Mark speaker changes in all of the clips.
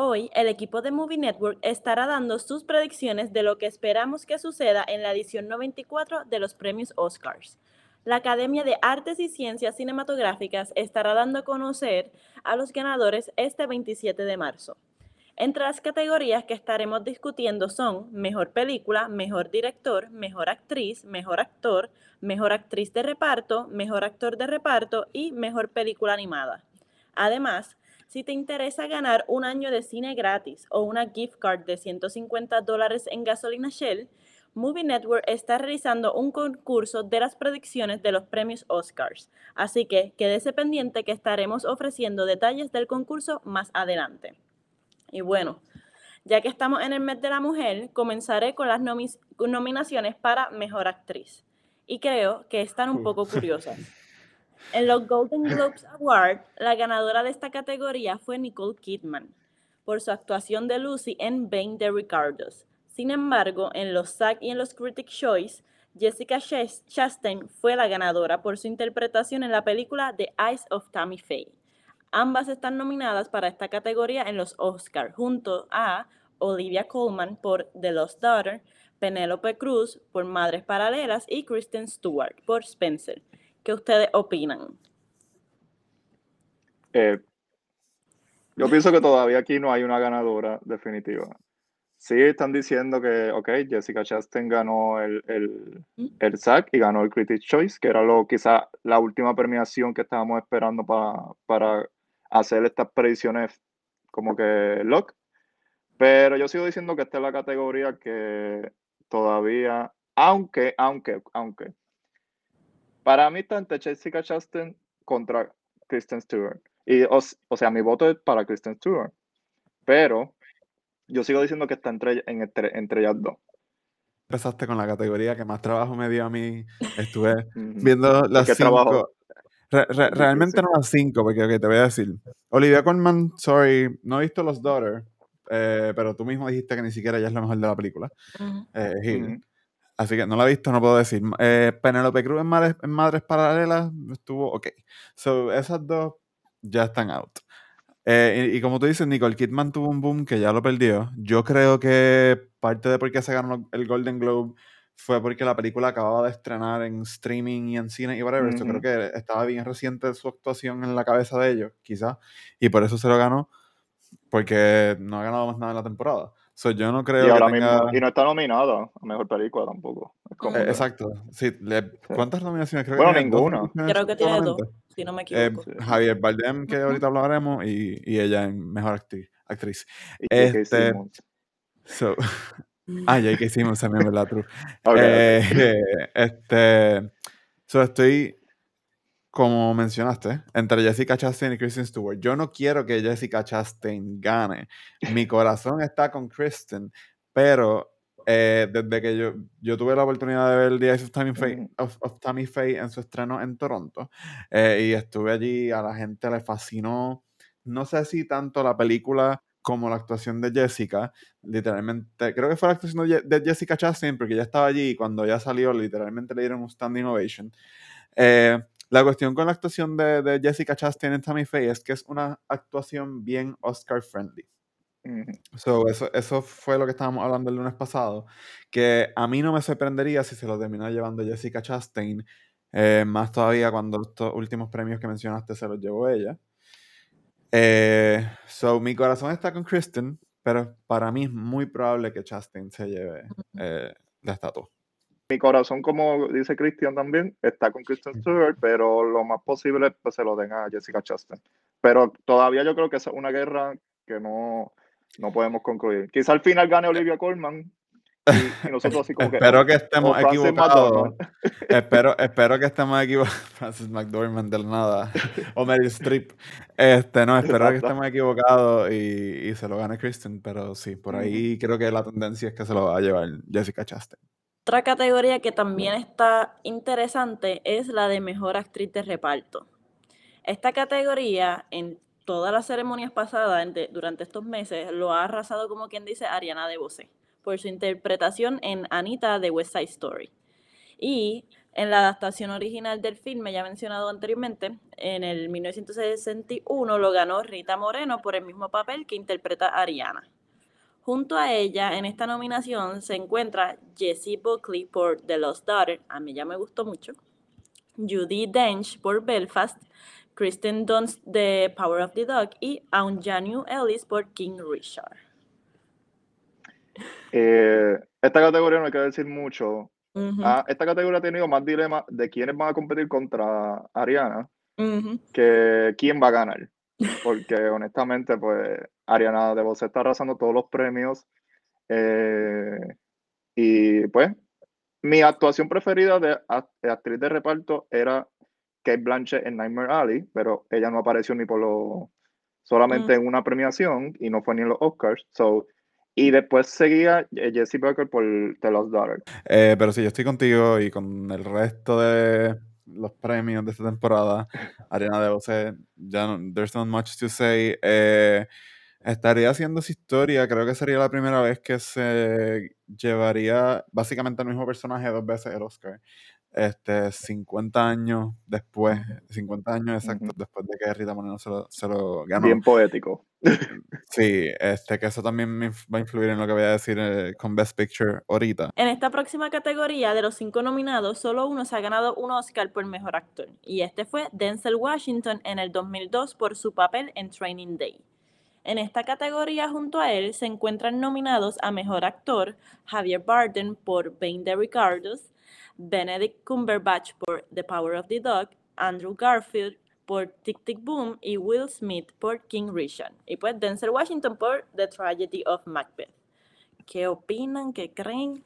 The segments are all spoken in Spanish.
Speaker 1: Hoy, el equipo de Movie Network estará dando sus predicciones de lo que esperamos que suceda en la edición 94 de los premios Oscars. La Academia de Artes y Ciencias Cinematográficas estará dando a conocer a los ganadores este 27 de marzo. Entre las categorías que estaremos discutiendo son Mejor Película, Mejor Director, Mejor Actriz, Mejor Actor, Mejor Actriz de Reparto, Mejor Actor de Reparto y Mejor Película Animada. Además, si te interesa ganar un año de cine gratis o una gift card de 150 dólares en gasolina Shell, Movie Network está realizando un concurso de las predicciones de los premios Oscars. Así que quédese pendiente que estaremos ofreciendo detalles del concurso más adelante. Y bueno, ya que estamos en el mes de la mujer, comenzaré con las nominaciones para Mejor Actriz. Y creo que están un poco curiosas. En los Golden Globes Award, la ganadora de esta categoría fue Nicole Kidman por su actuación de Lucy en Bane de Ricardos. Sin embargo, en los SAG y en los Critics' Choice, Jessica Chastain fue la ganadora por su interpretación en la película The Eyes of Tammy Faye. Ambas están nominadas para esta categoría en los Oscars, junto a Olivia Colman por The Lost Daughter, Penélope Cruz por Madres Paralelas y Kristen Stewart por Spencer. ¿Qué ustedes opinan?
Speaker 2: Eh, yo pienso que todavía aquí no hay una ganadora definitiva. Sí, están diciendo que, ok, Jessica Chastain ganó el, el,
Speaker 1: ¿Mm?
Speaker 2: el SAG y ganó el Critics' Choice, que era lo quizá la última premiación que estábamos esperando para, para hacer estas predicciones como que lock. Pero yo sigo diciendo que esta es la categoría que todavía, aunque, aunque, aunque, para mí está entre Jessica Chastain contra Kristen Stewart. Y, o, o sea, mi voto es para Kristen Stewart. Pero yo sigo diciendo que está entre, en entre, entre ellas dos.
Speaker 3: Empezaste con la categoría que más trabajo me dio a mí. Estuve viendo las
Speaker 2: ¿Qué trabajo?
Speaker 3: cinco. Re- re- realmente
Speaker 2: Sí.
Speaker 3: no las cinco, porque te voy a decir. Olivia Colman, sorry, no he visto Los Daughter, eh, pero tú mismo dijiste que ni siquiera ella es la mejor de la película. Eh, Hill.
Speaker 2: Ujú.
Speaker 3: Así que no la he visto, no puedo decir. Eh, Penélope Cruz en Madres, en Madres Paralelas estuvo ok. So, esas dos ya están out. Eh, y, y como tú dices, Nicole Kidman tuvo un boom que ya lo perdió. Yo creo que parte de por qué se ganó el Golden Globe fue porque la película acababa de estrenar en streaming y en cine y whatever. Yo creo
Speaker 2: Ujú.
Speaker 3: que estaba bien reciente su actuación en la cabeza de ellos, quizás. Y por eso se lo ganó, porque no ha ganado más nada en la temporada. So, yo no creo
Speaker 2: Y
Speaker 3: que
Speaker 2: ahora
Speaker 3: tenga...
Speaker 2: mismo, y no está nominada a mejor película tampoco.
Speaker 3: Eh,
Speaker 2: que-
Speaker 3: exacto. Sí, le- ¿Cuántas nominaciones? Creo que
Speaker 2: Bueno,
Speaker 3: tiene dos
Speaker 2: ninguna.
Speaker 1: Creo que tiene dos, si no me
Speaker 3: Eh,
Speaker 1: equivoco.
Speaker 3: Javier Bardem, que ahorita hablaremos, y, y ella en Mejor actriz. actriz.
Speaker 2: y que
Speaker 3: este-. So, ah, ya que hicimos también, ¿verdad? True.
Speaker 2: Ok, ok.
Speaker 3: Eh, este, so estoy, como mencionaste, entre Jessica Chastain y Kristen Stewart. Yo no quiero que Jessica Chastain gane. Mi corazón está con Kristen, pero eh, desde que yo, yo tuve la oportunidad de ver The Eyes of Tammy Faye, of, of Tammy Faye en su estreno en Toronto, eh, y estuve allí, a la gente le fascinó, no sé si tanto la película como la actuación de Jessica, literalmente, creo que fue la actuación de, de Jessica Chastain, porque ya estaba allí y cuando ya salió, literalmente le dieron un standing ovation. Eh, la cuestión con la actuación de, de Jessica Chastain en Tammy Faye es que es una actuación bien Oscar friendly. So, eso, eso fue lo que estábamos hablando el lunes pasado, que a mí no me sorprendería si se lo termina llevando Jessica Chastain, eh, más todavía cuando estos últimos premios que mencionaste se los llevó ella. Eh, so, mi corazón está con Kristen, pero para mí es muy probable que Chastain se lleve eh, la estatua.
Speaker 2: Mi corazón, como dice Christian también, está con Kristen Stewart, pero lo más posible pues, se lo den a Jessica Chastain. Pero todavía yo creo que es una guerra que no, no podemos concluir. Quizá al final gane Olivia Colman y, y nosotros así como que...
Speaker 3: Espero
Speaker 2: oh,
Speaker 3: que estemos
Speaker 2: o Frances
Speaker 3: equivocados. Espero, espero que estemos equivocados. Francis McDormand del nada. O Meryl Streep. Este, no, espero que estemos equivocados y, y se lo gane Kristen. Pero sí, por ahí creo que la tendencia es que se lo va a llevar Jessica Chastain.
Speaker 1: Otra categoría que también está interesante es la de mejor actriz de reparto. Esta categoría en todas las ceremonias pasadas durante estos meses lo ha arrasado como quien dice Ariana DeBose por su interpretación en Anita de West Side Story. Y En la adaptación original del filme, ya mencionado anteriormente, en el 1961 lo ganó Rita Moreno por el mismo papel que interpreta Ariana. Junto a ella, en esta nominación se encuentra Jessie Buckley por The Lost Daughter, a mí ya me gustó mucho, Judy Dench por Belfast, Kristen Dunst de Power of the Dog y Aunjanue Ellis por King Richard.
Speaker 2: Eh, esta categoría no hay que decir mucho. Ah, esta categoría ha tenido más dilemas de quiénes van a competir contra Ariana que quién va a ganar. Porque honestamente, pues Ariana de Vos está arrasando todos los premios. Eh, y pues, mi actuación preferida de, actriz de reparto era Kate Blanchett en Nightmare Alley, pero ella no apareció ni por lo solamente en una premiación y no fue ni en los Oscars. So, y después seguía eh, Jesse Becker por The Lost Daughter.
Speaker 3: Eh, pero si yo estoy contigo y con el resto de los premios de esta temporada, Ariana DeBose, ya no, there's not much to say. Eh, estaría haciendo su historia, creo que sería la primera vez que se llevaría básicamente el mismo personaje dos veces el Oscar este, 50 años después, 50 años exactos después de que Rita Moreno se lo, se lo, ganó.
Speaker 2: Bien poético.
Speaker 3: Sí, este, que eso también va a influir en lo que voy a decir eh, con Best Picture ahorita.
Speaker 1: En esta próxima categoría, de los cinco nominados, solo uno se ha ganado un Oscar por Mejor Actor, y este fue Denzel Washington en el 2002 por su papel en Training Day. En esta categoría junto a él se encuentran nominados a Mejor Actor Javier Bardem por Bane de Ricardos, Benedict Cumberbatch por The Power of the Dog, Andrew Garfield por Tick Tick Boom y Will Smith por King Richard. Y pues Denzel Washington por The Tragedy of Macbeth. ¿Qué opinan? ¿Qué creen?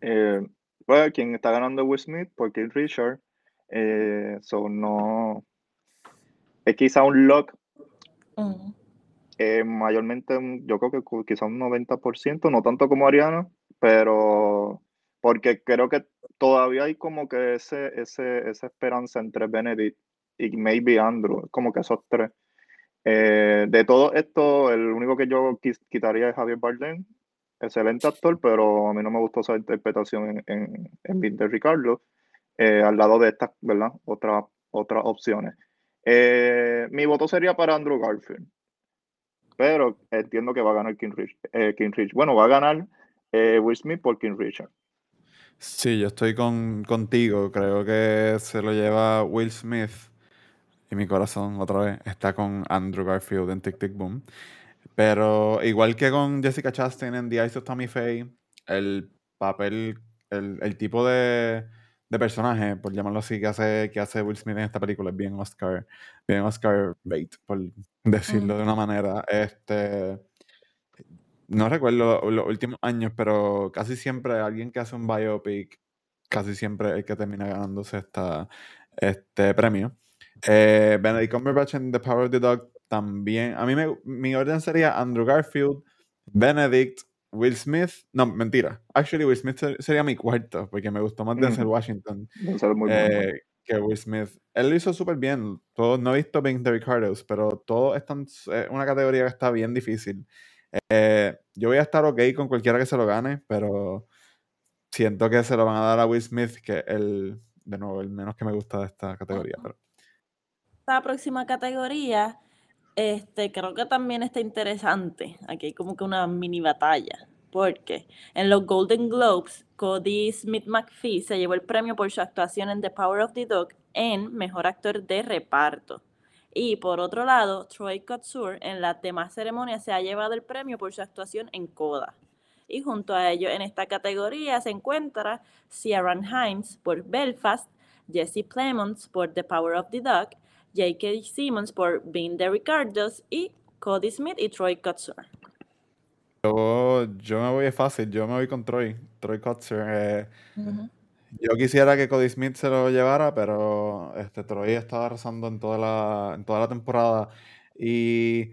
Speaker 2: Eh, pues quien está ganando Will Smith por King Richard. Eh, no. Es quizá un lock. Eh, mayormente, yo creo que quizá un 90%, no tanto como Ariana, pero porque creo que todavía hay como que ese, ese, esa esperanza entre Benedict y maybe Andrew, como que esos tres. Eh, de todo esto, el único que yo quitaría es Javier Bardem, excelente actor, pero a mí no me gustó esa interpretación en, en, de Ricardo, eh, al lado de estas, ¿verdad? Otras otras opciones. Eh, mi voto sería para Andrew Garfield, pero entiendo que va a ganar King Rich. King Rich. Bueno, va a ganar Will Smith por King Richard.
Speaker 3: Sí, yo estoy con, contigo. Creo que se lo lleva Will Smith. Y mi corazón, otra vez, está con Andrew Garfield en Tic Tic Boom. Pero igual que con Jessica Chastain en The Eyes of Tommy Faye, el papel, el, tipo de, personaje, por llamarlo así, que hace, que hace Will Smith en esta película es bien Oscar, bien Oscar bait, por decirlo de una manera. Este no recuerdo los últimos años, pero casi siempre alguien que hace un biopic, casi siempre es el que termina ganándose esta, este premio. Eh, Benedict Cumberbatch en The Power of the Dog también. A mí me, mi orden sería Andrew Garfield, Benedict, Will Smith. No, mentira. Actually, Will Smith sería mi cuarto, porque me gustó más Denzel Washington eh, que Will Smith. Él lo hizo súper bien. Todo, no he visto Being the Ricardos, pero todo es una categoría que está bien difícil. Eh, yo voy a estar ok con cualquiera que se lo gane, pero siento que se lo van a dar a Will Smith, que es el, de nuevo, el menos que me gusta de esta categoría. Pero...
Speaker 1: Esta próxima categoría, este, creo que también está interesante. Aquí hay como que una mini batalla. Porque en los Golden Globes, Cody Smith McPhee se llevó el premio por su actuación en The Power of the Dog en Mejor Actor de Reparto. Y por otro lado, Troy Kotsur en la demás ceremonia se ha llevado el premio por su actuación en Coda. Y junto a ello en esta categoría se encuentra Ciaran Hines por Belfast, Jesse Plemons por The Power of the Dog, J.K. Simmons por Being the Ricardos y Cody Smith y Troy Kotsur.
Speaker 3: Yo, yo me voy fácil, yo me voy con Troy, Troy Kotsur. Eh, yo quisiera que Cody Smith se lo llevara, pero este Troy estaba arrasando en toda la, en toda la temporada. Y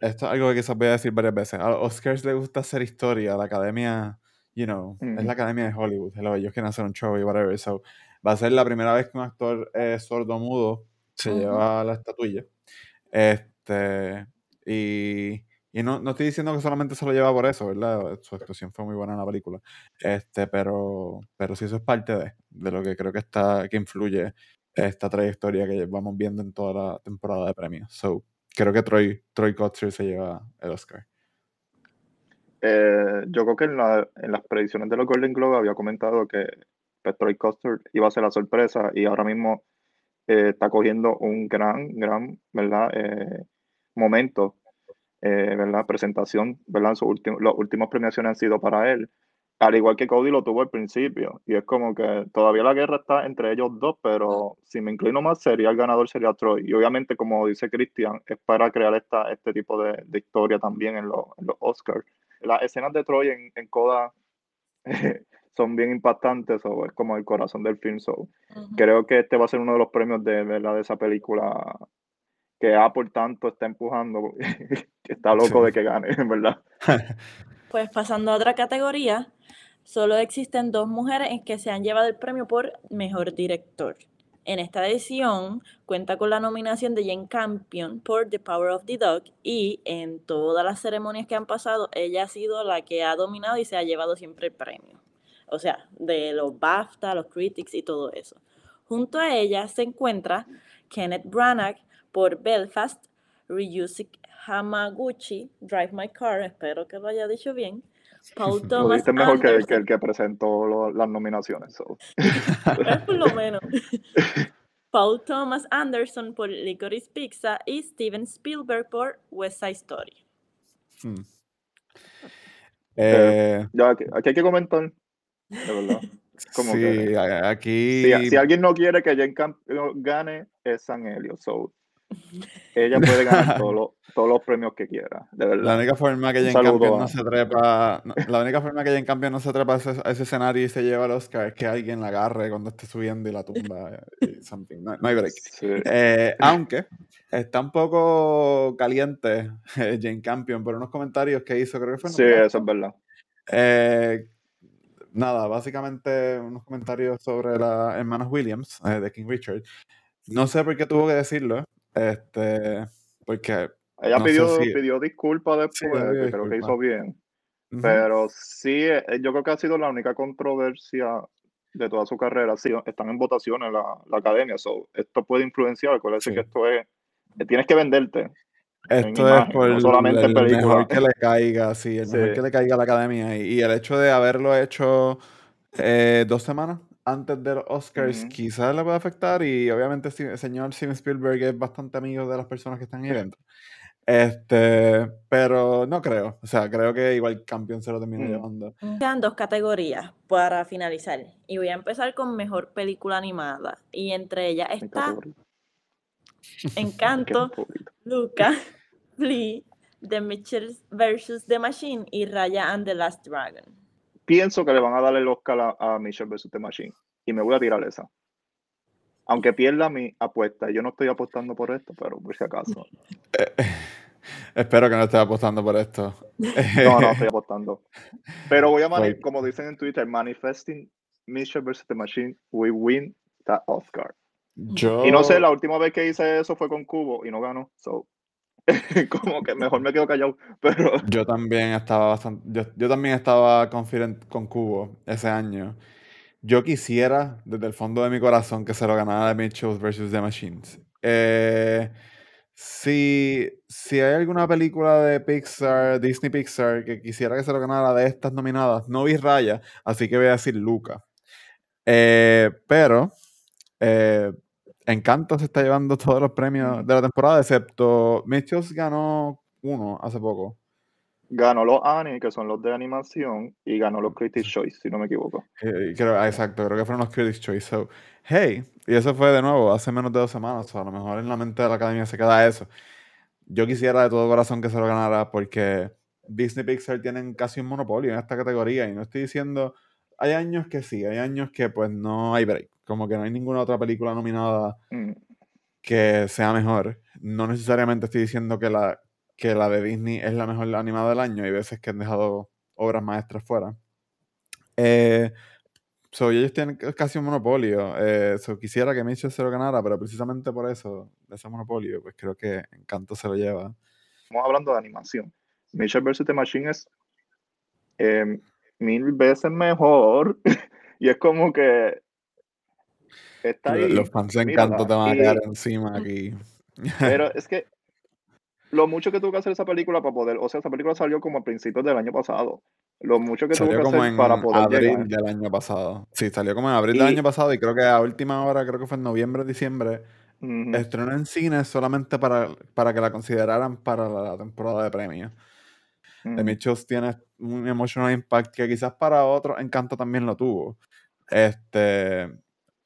Speaker 3: esto es algo que quizás voy a decir varias veces. A los Oscars les gusta hacer historia. A la academia, you know, es la academia de Hollywood. ellos quieren hacer un show y whatever. So, va a ser la primera vez que un actor eh, sordo-mudo se lleva la estatuilla. Este, y Y no, no estoy diciendo que solamente se lo lleva por eso, ¿verdad? Su actuación fue muy buena en la película. Este, pero, pero sí eso es parte de, de lo que creo que está, que influye esta trayectoria que vamos viendo en toda la temporada de premios. So, creo que Troy, Troy Kotsur se lleva el Oscar.
Speaker 2: Eh, yo creo que en, la, en, las predicciones de los Golden Globe había comentado que pues, Troy Kotsur iba a ser la sorpresa y ahora mismo eh, está cogiendo un gran, gran, ¿verdad? Eh, momento, eh, ¿verdad? Presentación, ¿verdad? Sus últimos, las últimas premiaciones han sido para él, al igual que Cody lo tuvo al principio. Y es como que todavía la guerra está entre ellos dos, pero si me inclino más, sería el ganador, sería Troy. Y obviamente, como dice Christian, es para crear esta, este tipo de, de historia también en, los, en los Oscars. Las escenas de Troy en, en Coda son bien impactantes, o es como el corazón del film. So. Creo que este va a ser uno de los premios de, ¿verdad? de esa película que Apple tanto está empujando, que está loco de que gane, ¿verdad?
Speaker 1: Pues pasando a otra categoría, solo existen dos mujeres que se han llevado el premio por mejor director. En esta edición cuenta con la nominación de Jane Campion por The Power of the Dog y en todas las ceremonias que han pasado, ella ha sido la que ha dominado y se ha llevado siempre el premio o sea, de los BAFTA, los Critics y todo eso. Junto a ella se encuentra Kenneth Branagh por Belfast, Ryusuke Hamaguchi, Drive My Car, espero que lo haya dicho bien.
Speaker 2: Paul Thomas lo mejor que, que, el que presentó las nominaciones.
Speaker 1: es por lo menos. Paul Thomas Anderson por Licorice Pizza y Steven Spielberg por West Side Story. Hmm.
Speaker 2: Eh, ya, aquí, hay que comentar de verdad.
Speaker 3: Como sí, aquí.
Speaker 2: Si, alguien no quiere que Jane Campion gane, es San Helio. So, ella puede ganar todos los, todos los premios que quiera, de verdad.
Speaker 3: La única forma que Jane Campion no se trepa, la única forma que Jane Campion no se trepa a ese, escenario y se lleva el Oscar es que alguien la agarre cuando esté subiendo y la tumba. Y something. No, hay break. Eh, aunque está un poco caliente Jane Campion por unos comentarios que hizo, creo que fue.
Speaker 2: sí, eso es verdad.
Speaker 3: Eh, nada, básicamente unos comentarios sobre las hermanas Williams eh, de King Richard. No sé por qué tuvo que decirlo, este, porque...
Speaker 2: Ella pidió, pidió disculpas después, que creo que hizo bien. Pero sí, eh, yo creo que ha sido la única controversia de toda su carrera. Sí, están en votaciones la, la academia. So, esto puede influenciar. Acuérdense que esto es. Tienes que venderte.
Speaker 3: Esto es por solamente el, mejor que le caiga, sí, el mejor que le caiga a la academia. Y, el hecho de haberlo hecho eh, dos semanas antes de los Oscars quizás le puede afectar. Y obviamente el señor Steven Spielberg es bastante amigo de las personas que están en el evento. Este, pero no creo. O sea, creo que igual campeón se lo termina llevando.
Speaker 1: Quedan dos categorías para finalizar. Y voy a empezar con mejor película animada. Y entre ellas está Encanto, Luca, Flea, The Mitchells vs. The Machine y Raya and the Last Dragon.
Speaker 2: Pienso que le van a dar el Oscar a, Mitchell vs. The Machine y me voy a tirar esa. Aunque pierda mi apuesta, yo no estoy apostando por esto, pero por si acaso.
Speaker 3: espero que no estés apostando por esto.
Speaker 2: no, no estoy apostando. Pero voy a, pues como dicen en Twitter, manifesting Mitchell vs. The Machine, we win that Oscar. Y no sé, la última vez que hice eso fue con Cubo y no ganó. So, como que mejor me quedo callado. Pero...
Speaker 3: Yo también estaba bastante. Yo, también estaba confident con Cubo ese año. Yo quisiera, desde el fondo de mi corazón, que se lo ganara de Mitchell vs. The Machines. Eh, si, si hay alguna película de Pixar, Disney Pixar, que quisiera que se lo ganara de estas nominadas, no vi Raya, así que voy a decir Luca. Eh, pero eh, Encanto se está llevando todos los premios de la temporada, excepto Mitchells ganó uno hace poco.
Speaker 2: Ganó los Annie, que son los de animación, y ganó los Critics Choice, si no me equivoco.
Speaker 3: Eh, creo, exacto, creo que fueron los Critics Choice. So, hey, y eso fue de nuevo hace menos de dos semanas. O a lo mejor en la mente de la academia se queda eso. Yo quisiera de todo corazón que se lo ganara porque Disney Pixar tienen casi un monopolio en esta categoría. Y no estoy diciendo. Hay años que sí, hay años que pues no hay break. Como que no hay ninguna otra película nominada mm. que sea mejor. No necesariamente estoy diciendo que la, que la de Disney es la mejor animada del año. Hay veces que han dejado obras maestras fuera. Eh, so, ellos tienen casi un monopolio. Eh, quisiera que Mitchell se lo ganara, pero precisamente por eso, de ese monopolio, pues creo que Encanto se lo lleva.
Speaker 2: Estamos hablando de animación. Mitchell vs. The Machine es em, mil veces mejor. y es como que está ahí.
Speaker 3: Los fans de Encanto te van a quedar encima aquí.
Speaker 2: Pero es que lo mucho que tuvo que hacer esa película para poder, o sea, esa película salió como a principios del año pasado. Lo mucho que tuvo que hacer para poder
Speaker 3: abril del año pasado. Sí, salió como en abril del año pasado y creo que a última hora, creo que fue en noviembre, diciembre, estrenó en cine solamente para, para que la consideraran para la temporada de premios. The Mitchells tiene un emotional impact que quizás para otros Encanto también lo tuvo. Este,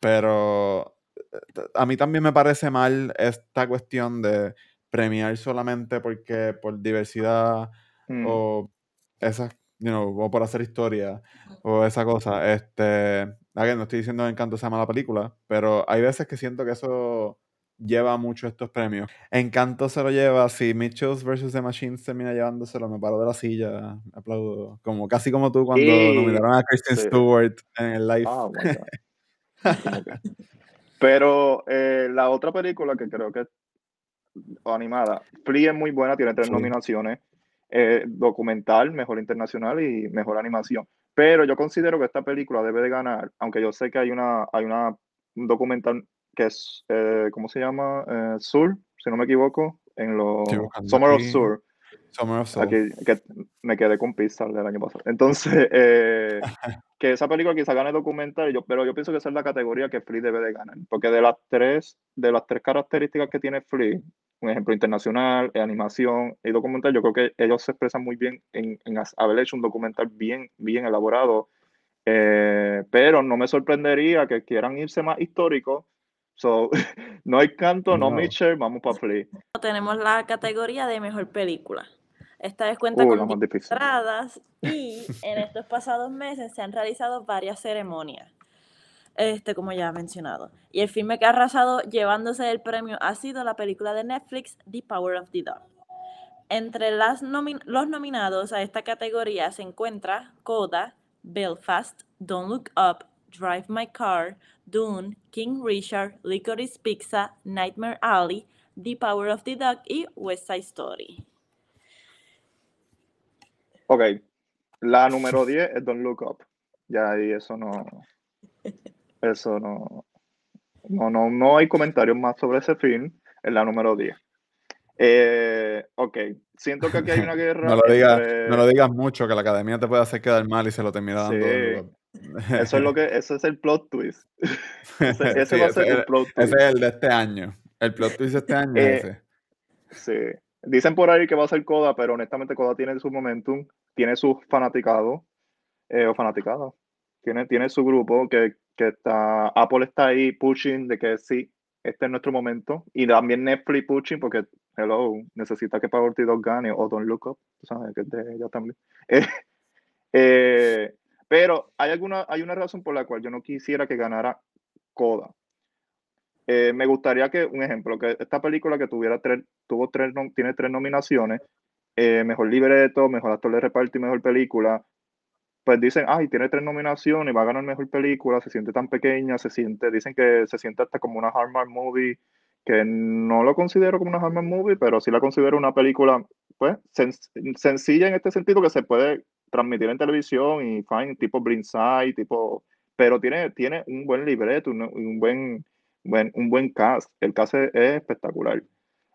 Speaker 3: pero eh, a mí también me parece mal esta cuestión de premiar solamente porque por diversidad mm. o esas, you know, o por hacer historia o esa cosa. Este, no estoy diciendo que Encanto sea mala película, pero hay veces que siento que eso lleva mucho estos premios. Encanto se lo lleva, si Mitchells vs. The Machines termina llevándoselo, me paro de la silla, aplaudo. Como, casi como tú cuando nominaron a Kristen Stewart en el live. Ah,
Speaker 2: Pero eh, la otra película que creo que o animada, Flea es muy buena, tiene tres nominaciones. Eh, documental, mejor internacional y mejor animación. Pero yo considero que esta película debe de ganar, aunque yo sé que hay una, hay una un documental que es, eh, ¿cómo se llama? Eh, Sur, si no me equivoco, en los Summer of Sur.
Speaker 3: Summer of Sur.
Speaker 2: Aquí, que me quedé con Pixar del año pasado. Entonces, eh, que esa película quizá gane documental, yo, pero yo pienso que esa es la categoría que Flea debe de ganar. Porque de las tres, de las tres características que tiene Flea, un ejemplo internacional, animación y documental, yo creo que ellos se expresan muy bien en, en haber hecho un documental bien, bien elaborado. pero no me sorprendería que quieran irse más histórico So, no hay canto, no, Mitchell, vamos para Flea.
Speaker 1: Tenemos la categoría de mejor película. Esta vez cuenta con entradas y en estos pasados meses se han realizado varias ceremonias, este, como ya he mencionado. Y el filme que ha arrasado llevándose el premio ha sido la película de Netflix The Power of the Dog. Entre las los nominados a esta categoría se encuentra Coda, Belfast, Don't Look Up, Drive My Car, Dune, King Richard, Licorice Pizza, Nightmare Alley, The Power of the Dog y West Side Story.
Speaker 2: Ok, la número 10 es Don't Look Up. Ya ahí eso no. Eso no. No, no, no hay comentarios más sobre ese film. Es la número 10. Eh, ok, siento que aquí hay una guerra.
Speaker 3: no, lo digas, no lo digas mucho, que la academia te puede hacer quedar mal y se lo termina dando.
Speaker 2: Eso es lo que, ese es el plot twist. Ese, va a ser el, plot twist.
Speaker 3: Ese es el de este año. El plot twist de este año es eh,
Speaker 2: ese. Sí. Dicen por ahí que va a ser Coda, pero honestamente Coda tiene su momentum, tiene su fanaticado, eh, o fanaticada. Tiene, tiene su grupo que, que está, Apple está ahí pushing de que sí, este es nuestro momento. Y también Netflix pushing porque, hello, necesita que Power 2 gane o Don't Look Up, sabes que es de ella también. eh, pero hay, alguna, hay una razón por la cual yo no quisiera que ganara Coda. Eh, me gustaría que, un ejemplo, que esta película que tuviera tres, tuvo tres, tiene tres nominaciones, eh, mejor libreto, mejor actor de reparto y mejor película, pues dicen, ay, tiene tres nominaciones, va a ganar mejor película, se siente tan pequeña, se siente, dicen que se siente hasta como una Hallmark movie, que no lo considero como una Hallmark movie, pero sí la considero una película, pues, sencilla en este sentido que se puede transmitir en televisión y fine, tipo Blindside, tipo, pero tiene, tiene un buen libreto, un, un buen, buen, un buen cast. El cast es, espectacular.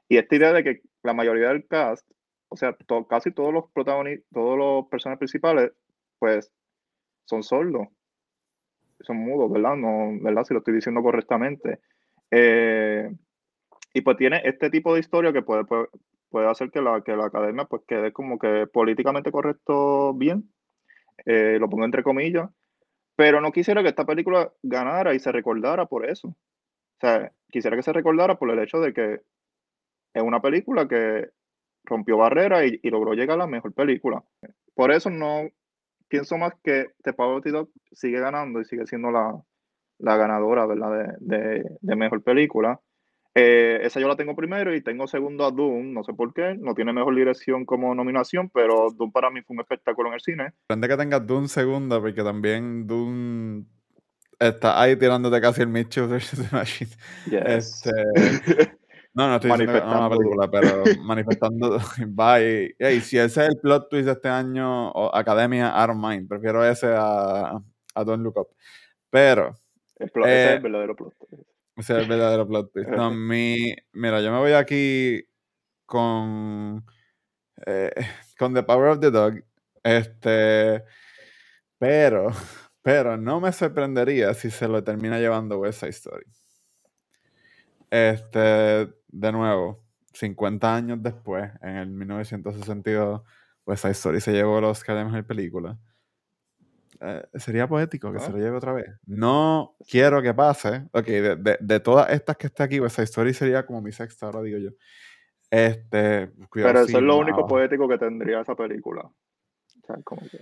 Speaker 2: Y esta idea de que la mayoría del cast, o sea, casi todos los protagonistas, todos los personajes principales, pues son sordos, son mudos, ¿verdad? No, ¿verdad? Si lo estoy diciendo correctamente. Eh, y pues tiene este tipo de historia que puede, puede, puede hacer que la, que la academia pues quede como que políticamente correcto bien, eh, lo pongo entre comillas, pero no quisiera que esta película ganara y se recordara por eso. O sea, quisiera que se recordara por el hecho de que es una película que rompió barreras y, logró llegar a la mejor película. Por eso no pienso más que The Power of sigue ganando y sigue siendo la, ganadora de mejor película. Eh, esa yo la tengo primero y tengo segundo a Doom, no sé por qué, no tiene mejor dirección como nominación, pero Doom para mí fue un espectáculo en el cine.
Speaker 3: Depende que tengas Doom segunda, porque también Doom está ahí tirándote casi el Mitchell versus Machine.
Speaker 2: Este,
Speaker 3: No, no estoy diciendo no una película, pero manifestando. Bye. Hey, si ese es el plot twist de este año, o Academia, I don't mind. Prefiero ese a, a Don't Look Up. Pero.
Speaker 2: El plot, ese es
Speaker 3: eh,
Speaker 2: el verdadero plot twist.
Speaker 3: ese es el verdadero plot twist. No, mi, mira, yo me voy aquí con. eh, con The Power of the Dog. Este. Pero. Pero no me sorprendería si se lo termina llevando West Side Story. Este, de nuevo, 50 años después, en el 1962, West Side Story se llevó el Oscar de Mejor Película. Eh, sería poético que se
Speaker 2: Ah.
Speaker 3: lo lleve otra vez. No quiero que pase. Ok, de, de- de todas estas que está aquí, West Side Story sería como mi sexta, ahora digo yo. Este, cuidado,
Speaker 2: Pero eso
Speaker 3: sí,
Speaker 2: es lo único poético que tendría esa película. O sea, como que.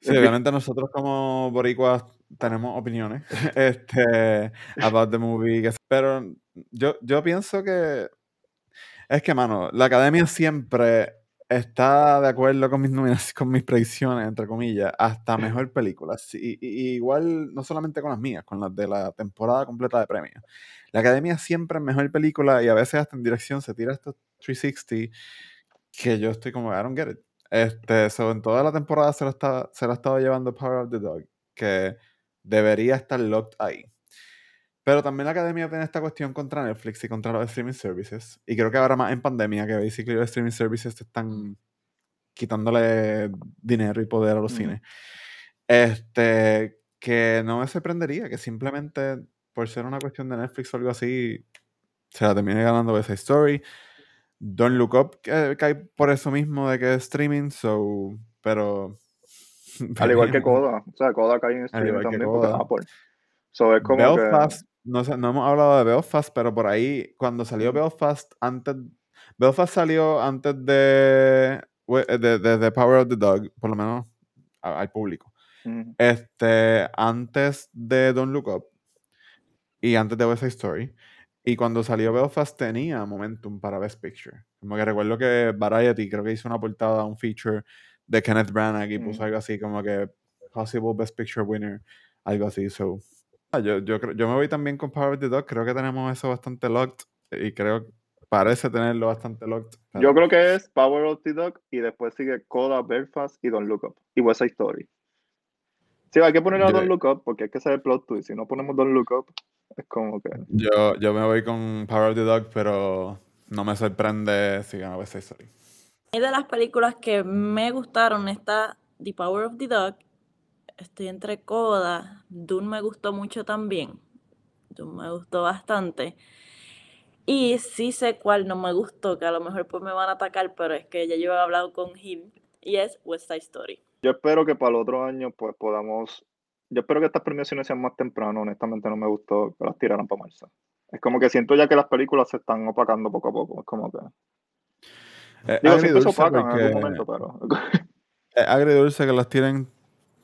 Speaker 3: Sí, obviamente nosotros como boricuas tenemos opiniones este, about the movie, pero yo, yo pienso que es que, mano, la academia siempre está de acuerdo con mis nominaciones, con mis predicciones, entre comillas, hasta mejor película. Sí, y- y- igual, no solamente con las mías, con las de la temporada completa de premios. La academia siempre es mejor película y a veces hasta en dirección se tira estos 360 que yo estoy como, I don't get it. Este, so, en toda la temporada se lo, está, se lo ha estado llevando Power of the Dog, que debería estar locked ahí. Pero también la academia tiene esta cuestión contra Netflix y contra los streaming services. Y creo que ahora más en pandemia, que basically los streaming services están quitándole dinero y poder a los
Speaker 2: Ujú.
Speaker 3: cines. Este, que no me sorprendería que simplemente por ser una cuestión de Netflix o algo así, se la termine ganando Side Story. Don't Look Up que cae por eso mismo de que es streaming, so, pero...
Speaker 2: Al igual que. Coda. O sea, Coda cae en streaming también porque. Apple. So es como
Speaker 3: Belfast, no, sé, no hemos hablado de Belfast, pero por ahí, cuando salió. Belfast, antes. Belfast salió antes de, de, de The Power of the Dog, por lo menos al público.
Speaker 2: mm,
Speaker 3: Este, antes de Don't Look Up y antes de West Side Story. Y cuando salió Belfast tenía momentum para Best Picture. Como que recuerdo que Variety creo que hizo una portada, un feature de Kenneth Branagh y puso
Speaker 2: Mm.
Speaker 3: algo así como que Possible Best Picture Winner, algo así. So, ah, yo, yo, creo- yo me voy también con Power of the Dog. Creo que tenemos eso bastante locked y creo que parece tenerlo bastante locked.
Speaker 2: Yo creo que es Power of the Dog y después sigue Coda, Belfast y Don't Look Up. Y West Side Story. Sí, hay que poner a
Speaker 3: Yo-
Speaker 2: Don't Look Up porque es que ese es el plot twist. Si no ponemos Don't Look Up, es como que.
Speaker 3: Yo, yo me voy con Power of the Dog, pero no me sorprende si gana West Side Story.
Speaker 1: Y de las películas que me gustaron está The Power of the Dog. Estoy entre Coda. Dune me gustó mucho también. Dune me gustó bastante. Y sí sé cuál no me gustó, que a lo mejor pues me van a atacar, pero es que ya yo he hablado con him. Y es West Side Story.
Speaker 2: Yo espero que para el otro año, pues podamos. Yo espero que estas premiaciones sean más temprano. Honestamente, no me gustó que las tiraran para marzo. Es como que siento ya que las películas se están opacando poco a poco. Es como que.
Speaker 3: Es
Speaker 2: Digo, siempre se opacan en
Speaker 3: porque-
Speaker 2: algún momento, pero.
Speaker 3: es agridulce que las tiren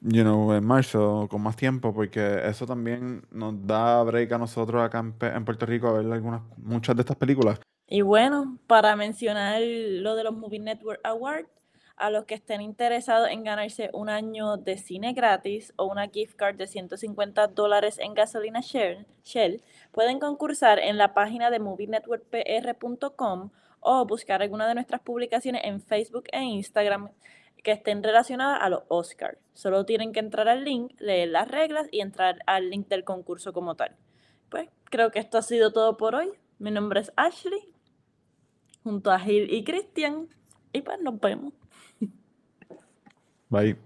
Speaker 3: you know, en marzo con más tiempo, porque eso también nos da break a nosotros acá en, en Puerto Rico a ver algunas, muchas de estas películas.
Speaker 1: Y bueno, para mencionar lo de los Movie Network Awards, a los que estén interesados en ganarse un año de cine gratis o una gift card de 150 dólares en gasolina Shell, pueden concursar en la página de movienetworkpr.com o buscar alguna de nuestras publicaciones en Facebook e Instagram que estén relacionadas a los Oscars. Solo tienen que entrar al link, leer las reglas y entrar al link del concurso como tal. Pues creo que esto ha sido todo por hoy. Mi nombre es Ashley, junto a Gil y Cristian. Y pues nos vemos.
Speaker 3: Bye.